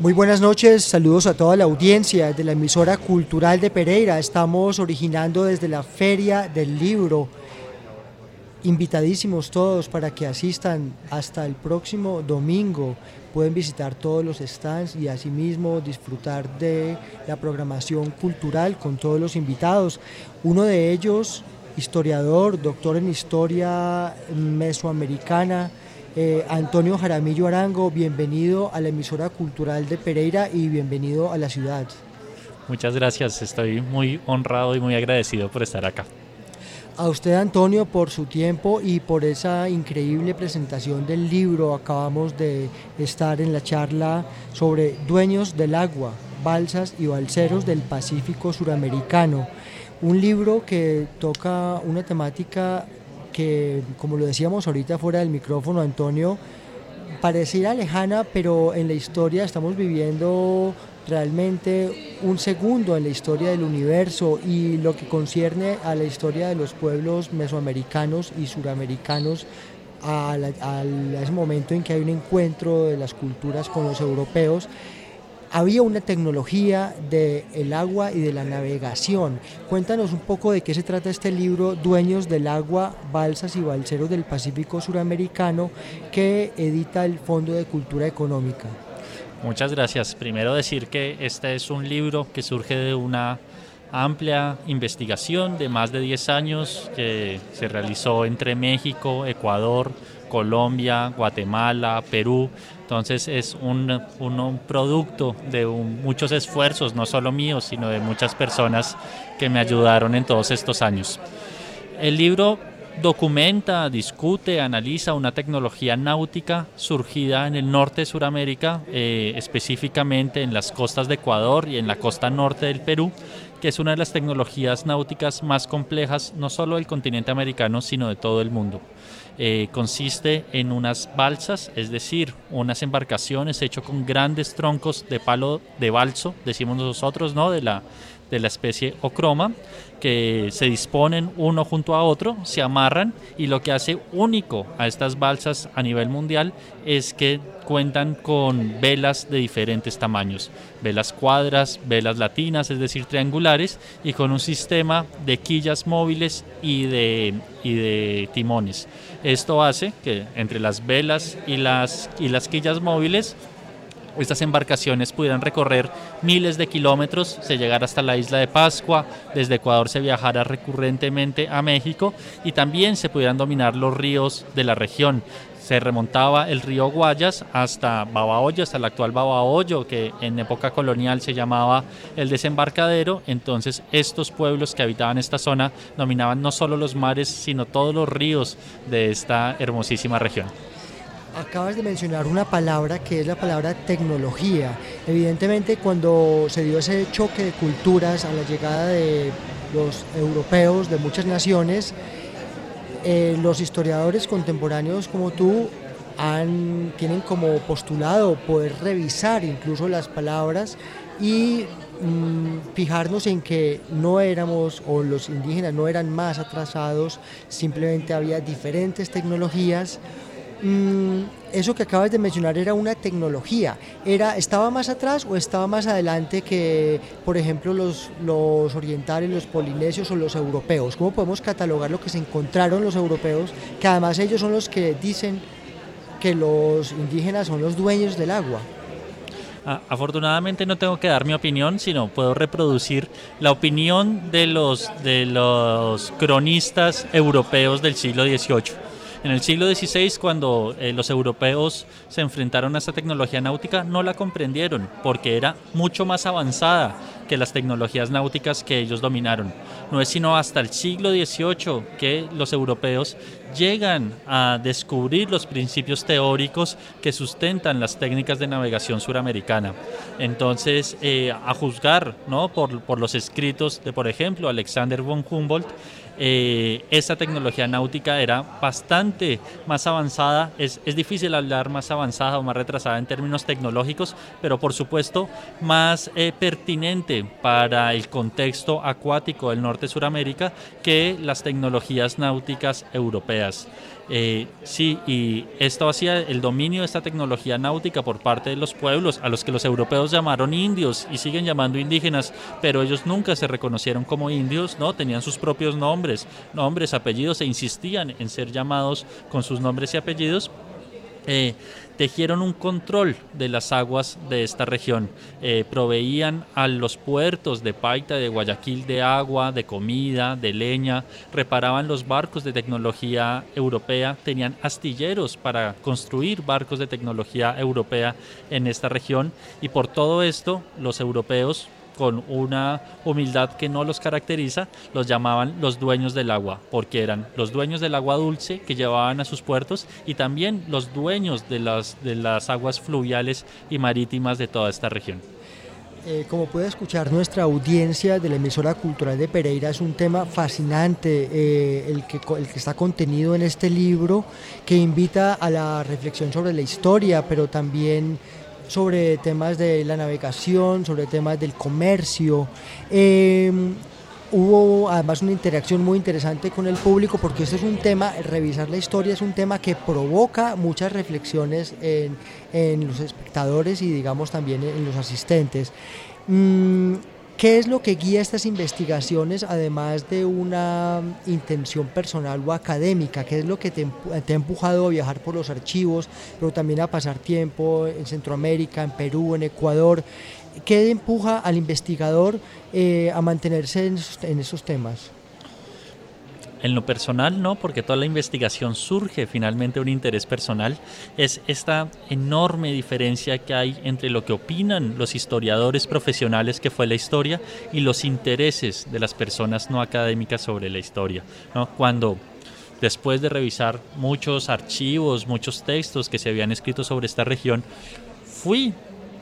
Muy buenas noches, saludos a toda la audiencia de la emisora cultural de Pereira. Estamos originando desde la Feria del Libro. Invitadísimos todos para que asistan hasta el próximo domingo. Pueden visitar todos los stands y asimismo disfrutar de la programación cultural con todos los invitados. Uno de ellos, historiador, doctor en historia mesoamericana, eh, Antonio Jaramillo Arango, bienvenido a la emisora cultural de Pereira y bienvenido a la ciudad. Muchas gracias, estoy muy honrado y muy agradecido por estar acá. A usted, Antonio, por su tiempo y por esa increíble presentación del libro. Acabamos de estar en la charla sobre dueños del agua, balsas y balseros del Pacífico Suramericano. Un libro que toca una temática que, como lo decíamos ahorita fuera del micrófono, Antonio, pareciera lejana, pero en la historia estamos viviendo realmente un segundo en la historia del universo y lo que concierne a la historia de los pueblos mesoamericanos y suramericanos a, ese momento en que hay un encuentro de las culturas con los europeos había una tecnología del agua y de la navegación. Cuéntanos un poco de qué se trata este libro, Dueños del Agua, Balsas y Balseros del Pacífico Suramericano, que edita el Fondo de Cultura Económica. Muchas gracias. Primero decir que este es un libro que surge de una amplia investigación de más de 10 años que se realizó entre México, Ecuador, Colombia, Guatemala, Perú. Entonces es un, producto de muchos esfuerzos, no solo míos, sino de muchas personas que me ayudaron en todos estos años. El libro documenta, discute, analiza una tecnología náutica surgida en el norte de Sudamérica, eh, específicamente en las costas de Ecuador y en la costa norte del Perú, que es una de las tecnologías náuticas más complejas no solo del continente americano, sino de todo el mundo. Eh, consiste en unas balsas, es decir, unas embarcaciones hechas con grandes troncos de palo de balso, decimos nosotros, ¿no? De la, de la especie ocroma, que se disponen uno junto a otro, se amarran y lo que hace único a estas balsas a nivel mundial es que cuentan con velas de diferentes tamaños, velas cuadras, velas latinas, es decir, triangulares, y con un sistema de quillas móviles y de, y de timones. Esto hace que entre las velas y las, y las quillas móviles estas embarcaciones pudieran recorrer miles de kilómetros, se llegara hasta la isla de Pascua, desde Ecuador se viajara recurrentemente a México y también se pudieran dominar los ríos de la región. Se remontaba el río Guayas hasta Babahoyo, hasta el actual Babahoyo, que en época colonial se llamaba el desembarcadero. Entonces estos pueblos que habitaban esta zona dominaban no solo los mares, sino todos los ríos de esta hermosísima región acabas de mencionar una palabra que es la palabra tecnología. Evidentemente cuando se dio ese choque de culturas a la llegada de los europeos de muchas naciones, eh, los historiadores contemporáneos como tú tienen como postulado poder revisar incluso las palabras y mm, fijarnos en que no éramos, o los indígenas no eran más atrasados, simplemente había diferentes tecnologías Mm, eso que acabas de mencionar era una tecnología. Era, ¿Estaba más atrás o estaba más adelante que, por ejemplo, los, los orientales, los polinesios o los europeos? ¿Cómo podemos catalogar lo que se encontraron los europeos, que además ellos son los que dicen que los indígenas son los dueños del agua? afortunadamente no tengo que dar mi opinión, sino puedo reproducir la opinión de los, de los cronistas europeos del siglo XVIII. En el siglo XVI, cuando eh, los europeos se enfrentaron a esta tecnología náutica, no la comprendieron porque era mucho más avanzada que las tecnologías náuticas que ellos dominaron. No es sino hasta el siglo XVIII que los europeos llegan a descubrir los principios teóricos que sustentan las técnicas de navegación suramericana. Entonces, eh, a juzgar ¿no? por, por los escritos de, por ejemplo, Alexander von Humboldt, eh, esta tecnología náutica era bastante más avanzada. Es, es, difícil hablar más avanzada o más retrasada en términos tecnológicos, pero por supuesto más eh, pertinente para el contexto acuático del norte Suramérica que las tecnologías náuticas europeas. Eh, sí, y esto hacía el dominio de esta tecnología náutica por parte de los pueblos, a los que los europeos llamaron indios y siguen llamando indígenas, pero ellos nunca se reconocieron como indios, ¿no? Tenían sus propios nombres, nombres, apellidos e insistían en ser llamados con sus nombres y apellidos. Eh, tejieron un control de las aguas de esta región, eh, proveían a los puertos de Paita, de Guayaquil de agua, de comida, de leña, reparaban los barcos de tecnología europea, tenían astilleros para construir barcos de tecnología europea en esta región y por todo esto los europeos con una humildad que no los caracteriza, los llamaban los dueños del agua, porque eran los dueños del agua dulce que llevaban a sus puertos y también los dueños de las, de las aguas fluviales y marítimas de toda esta región. Eh, como puede escuchar nuestra audiencia de la emisora cultural de Pereira, es un tema fascinante eh, el, que, el que está contenido en este libro que invita a la reflexión sobre la historia, pero también sobre temas de la navegación, sobre temas del comercio. Em, hubo además una interacción muy interesante con el público porque este es un tema, revisar la historia es un tema que provoca muchas reflexiones en, en los espectadores y digamos también en los asistentes. Mm, ¿Qué es lo que guía estas investigaciones, además de una intención personal o académica? ¿Qué es lo que te, ha empujado a viajar por los archivos, pero también a pasar tiempo en Centroamérica, en Perú, en Ecuador? ¿Qué empuja al investigador eh, a mantenerse en en esos temas? En lo personal no, porque toda la investigación surge finalmente de un interés personal. Es esta enorme diferencia que hay entre lo que opinan los historiadores profesionales que fue la historia y los intereses de las personas no académicas sobre la historia. ¿no? Cuando después de revisar muchos archivos, muchos textos que se habían escrito sobre esta región, fui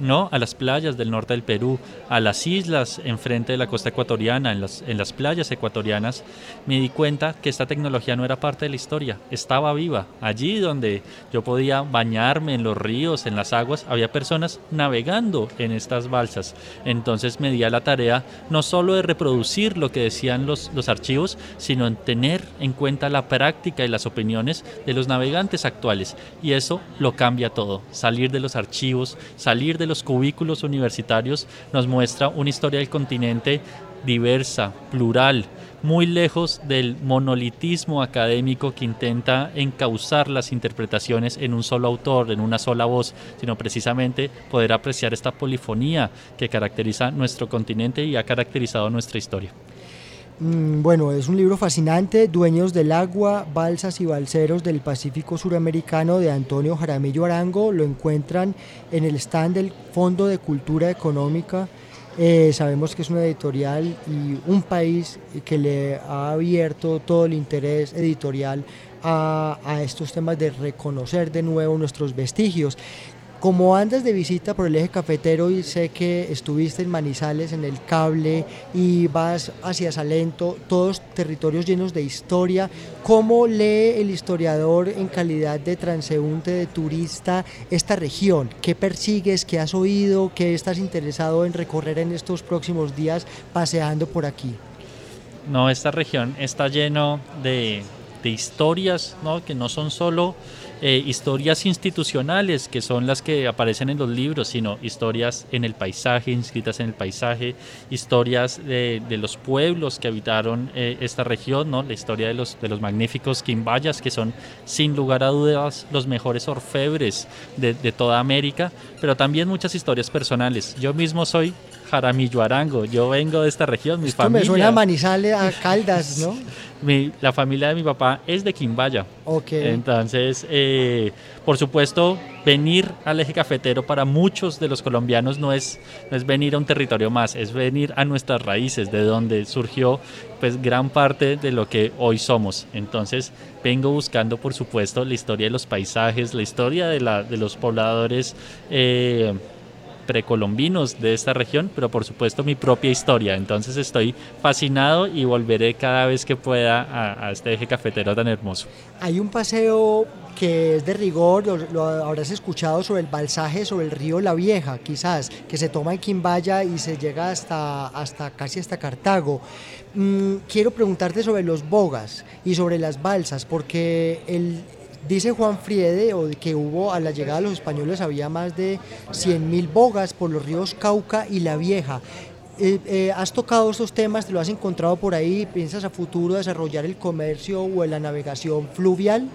¿no? a las playas del norte del Perú, a las islas enfrente de la costa ecuatoriana, en las, en las playas ecuatorianas, me di cuenta que esta tecnología no era parte de la historia, estaba viva. Allí donde yo podía bañarme en los ríos, en las aguas, había personas navegando en estas balsas. Entonces me di a la tarea no solo de reproducir lo que decían los, los archivos, sino en tener en cuenta la práctica y las opiniones de los navegantes actuales. Y eso lo cambia todo, salir de los archivos, salir de los cubículos universitarios nos muestra una historia del continente diversa, plural, muy lejos del monolitismo académico que intenta encauzar las interpretaciones en un solo autor, en una sola voz, sino precisamente poder apreciar esta polifonía que caracteriza nuestro continente y ha caracterizado nuestra historia. Mm, bueno, es un libro fascinante, Dueños del Agua, Balsas y Balseros del Pacífico Suramericano de Antonio Jaramillo Arango. Lo encuentran en el stand del Fondo de Cultura Económica. Eh, sabemos que es una editorial y un país que le ha abierto todo el interés editorial a, a estos temas de reconocer de nuevo nuestros vestigios. Como andas de visita por el eje cafetero y sé que estuviste en Manizales, en el cable y vas hacia Salento, todos territorios llenos de historia, ¿cómo lee el historiador en calidad de transeúnte, de turista, esta región? ¿Qué persigues? ¿Qué has oído? ¿Qué estás interesado en recorrer en estos próximos días paseando por aquí? No, esta región está lleno de, de historias ¿no? que no son solo eh, historias institucionales, que son las que aparecen en los libros, sino historias en el paisaje, inscritas en el paisaje, historias de, los pueblos que habitaron eh, esta región, ¿no? la historia de los, de los magníficos quimbayas, que son sin lugar a dudas los mejores orfebres de, de toda América, pero también muchas historias personales. Yo mismo soy Jaramillo Arango. Yo vengo de esta región, mi Esto familia. me suena a Manizales, a Caldas, ¿no? mi, la familia de mi papá es de Quimbaya. Ok. Entonces, eh, por supuesto, venir al eje cafetero para muchos de los colombianos no es, no es venir a un territorio más, es venir a nuestras raíces, de donde surgió pues gran parte de lo que hoy somos. Entonces, vengo buscando, por supuesto, la historia de los paisajes, la historia de, la, de los pobladores. Eh, precolombinos de esta región, pero por supuesto mi propia historia. Entonces estoy fascinado y volveré cada vez que pueda a, este eje cafetero tan hermoso. Hay un paseo que es de rigor, lo, habrás escuchado sobre el balsaje sobre el río La Vieja, quizás, que se toma en Quimbaya y se llega hasta, hasta casi hasta Cartago. Mm, quiero preguntarte sobre los bogas y sobre las balsas, porque el, Dice Juan Friede que hubo a la llegada de los españoles había más de 100.000 bogas por los ríos Cauca y La Vieja. Eh, eh, ¿Has tocado estos temas? ¿Te lo has encontrado por ahí? ¿Piensas a futuro desarrollar el comercio o la navegación fluvial?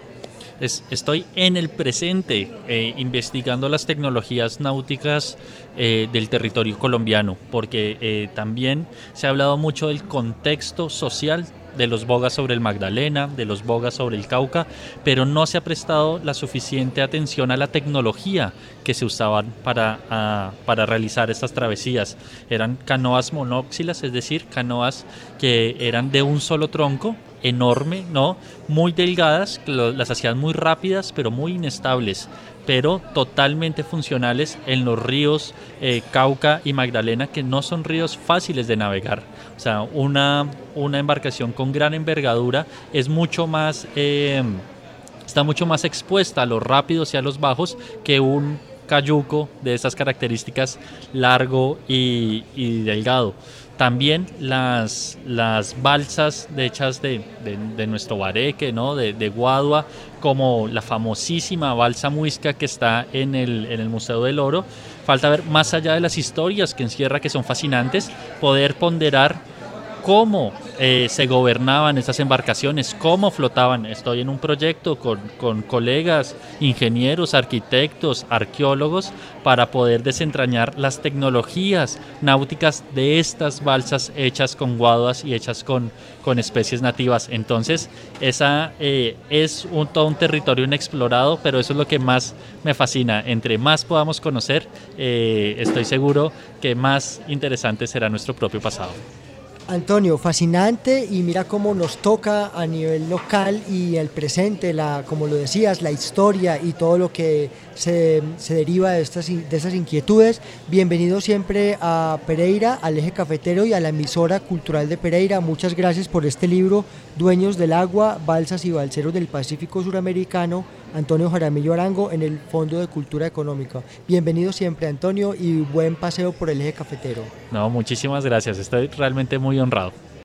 estoy en el presente eh, investigando las tecnologías náuticas del territorio colombiano, porque también se ha hablado mucho del contexto social de los bogas sobre el Magdalena, de los bogas sobre el Cauca, pero no se ha prestado la suficiente atención a la tecnología que se usaban para, para realizar estas travesías. Eran canoas monóxilas, es decir, canoas que eran de un solo tronco, enorme, ¿no? Muy delgadas, las hacían muy rápidas, pero muy inestables pero totalmente funcionales en los ríos eh, Cauca y Magdalena, que no son ríos fáciles de navegar. O sea, una, una embarcación con gran envergadura es mucho más, eh, está mucho más expuesta a los rápidos y a los bajos que un cayuco de esas características largo y, delgado. También las, las balsas hechas de, nuestro bareque, ¿no? de, de, Guadua, como la famosísima balsa muisca que está en el, en el Museo del Oro. Falta ver más allá de las historias que encierra, que son fascinantes, poder ponderar cómo eh, se gobernaban esas embarcaciones, cómo flotaban. Estoy en un proyecto con, colegas, ingenieros, arquitectos, arqueólogos, para poder desentrañar las tecnologías náuticas de estas balsas hechas con guaduas y hechas con, especies nativas. Entonces, esa eh, es todo un territorio inexplorado, pero eso es lo que más me fascina. Entre más podamos conocer, eh, estoy seguro que más interesante será nuestro propio pasado. Antonio, fascinante y mira cómo nos toca a nivel local y el presente, la, como lo decías, la historia y todo lo que se, deriva de estas, de estas inquietudes. Bienvenido siempre a Pereira, al eje cafetero y a la emisora cultural de Pereira. Muchas gracias por este libro, Dueños del Agua, Balsas y Balseros del Pacífico Suramericano, Antonio Jaramillo Arango en el Fondo de Cultura Económica. Bienvenido siempre, Antonio, y buen paseo por el eje cafetero. No, muchísimas gracias. Estoy realmente muy honrado.